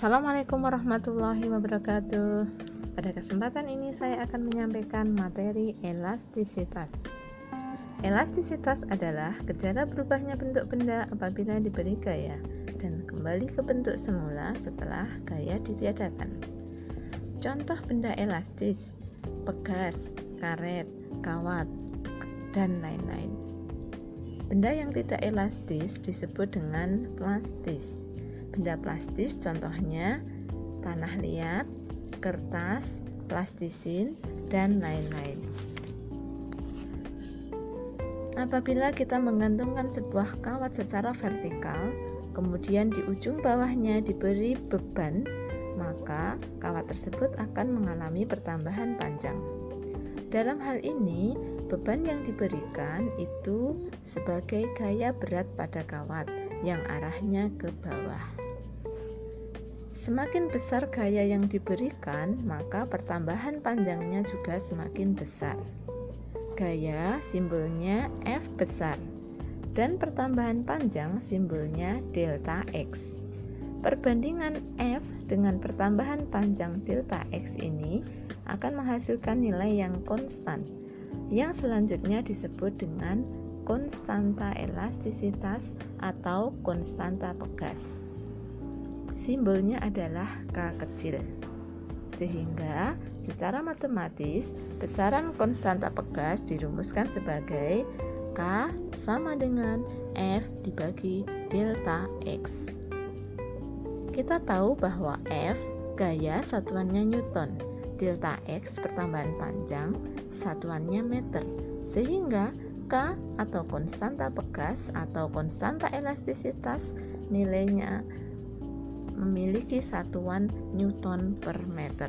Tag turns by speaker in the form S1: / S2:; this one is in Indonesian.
S1: Assalamualaikum warahmatullahi wabarakatuh. Pada kesempatan ini saya akan menyampaikan materi elastisitas. Elastisitas adalah gejala berubahnya bentuk benda apabila diberi gaya dan kembali ke bentuk semula setelah gaya ditiadakan. Contoh benda elastis, pegas, karet, kawat, dan lain-lain. Benda yang tidak elastis disebut dengan plastis Benda plastis contohnya tanah liat, kertas, plastisin, dan lain-lain. Apabila kita menggantungkan sebuah kawat secara vertikal, kemudian di ujung bawahnya diberi beban, maka kawat tersebut akan mengalami pertambahan panjang. Dalam hal ini, beban yang diberikan itu sebagai gaya berat pada kawat yang arahnya ke bawah. Semakin besar gaya yang diberikan, maka pertambahan panjangnya juga semakin besar. Gaya simbolnya F besar dan pertambahan panjang simbolnya delta X. Perbandingan F dengan pertambahan panjang delta X ini akan menghasilkan nilai yang konstan, yang selanjutnya disebut dengan konstanta elastisitas atau konstanta pegas simbolnya adalah K kecil. Sehingga secara matematis besaran konstanta pegas dirumuskan sebagai K sama dengan F dibagi delta X. Kita tahu bahwa F gaya satuannya Newton, delta X pertambahan panjang satuannya meter. Sehingga K atau konstanta pegas atau konstanta elastisitas nilainya memiliki satuan Newton per meter.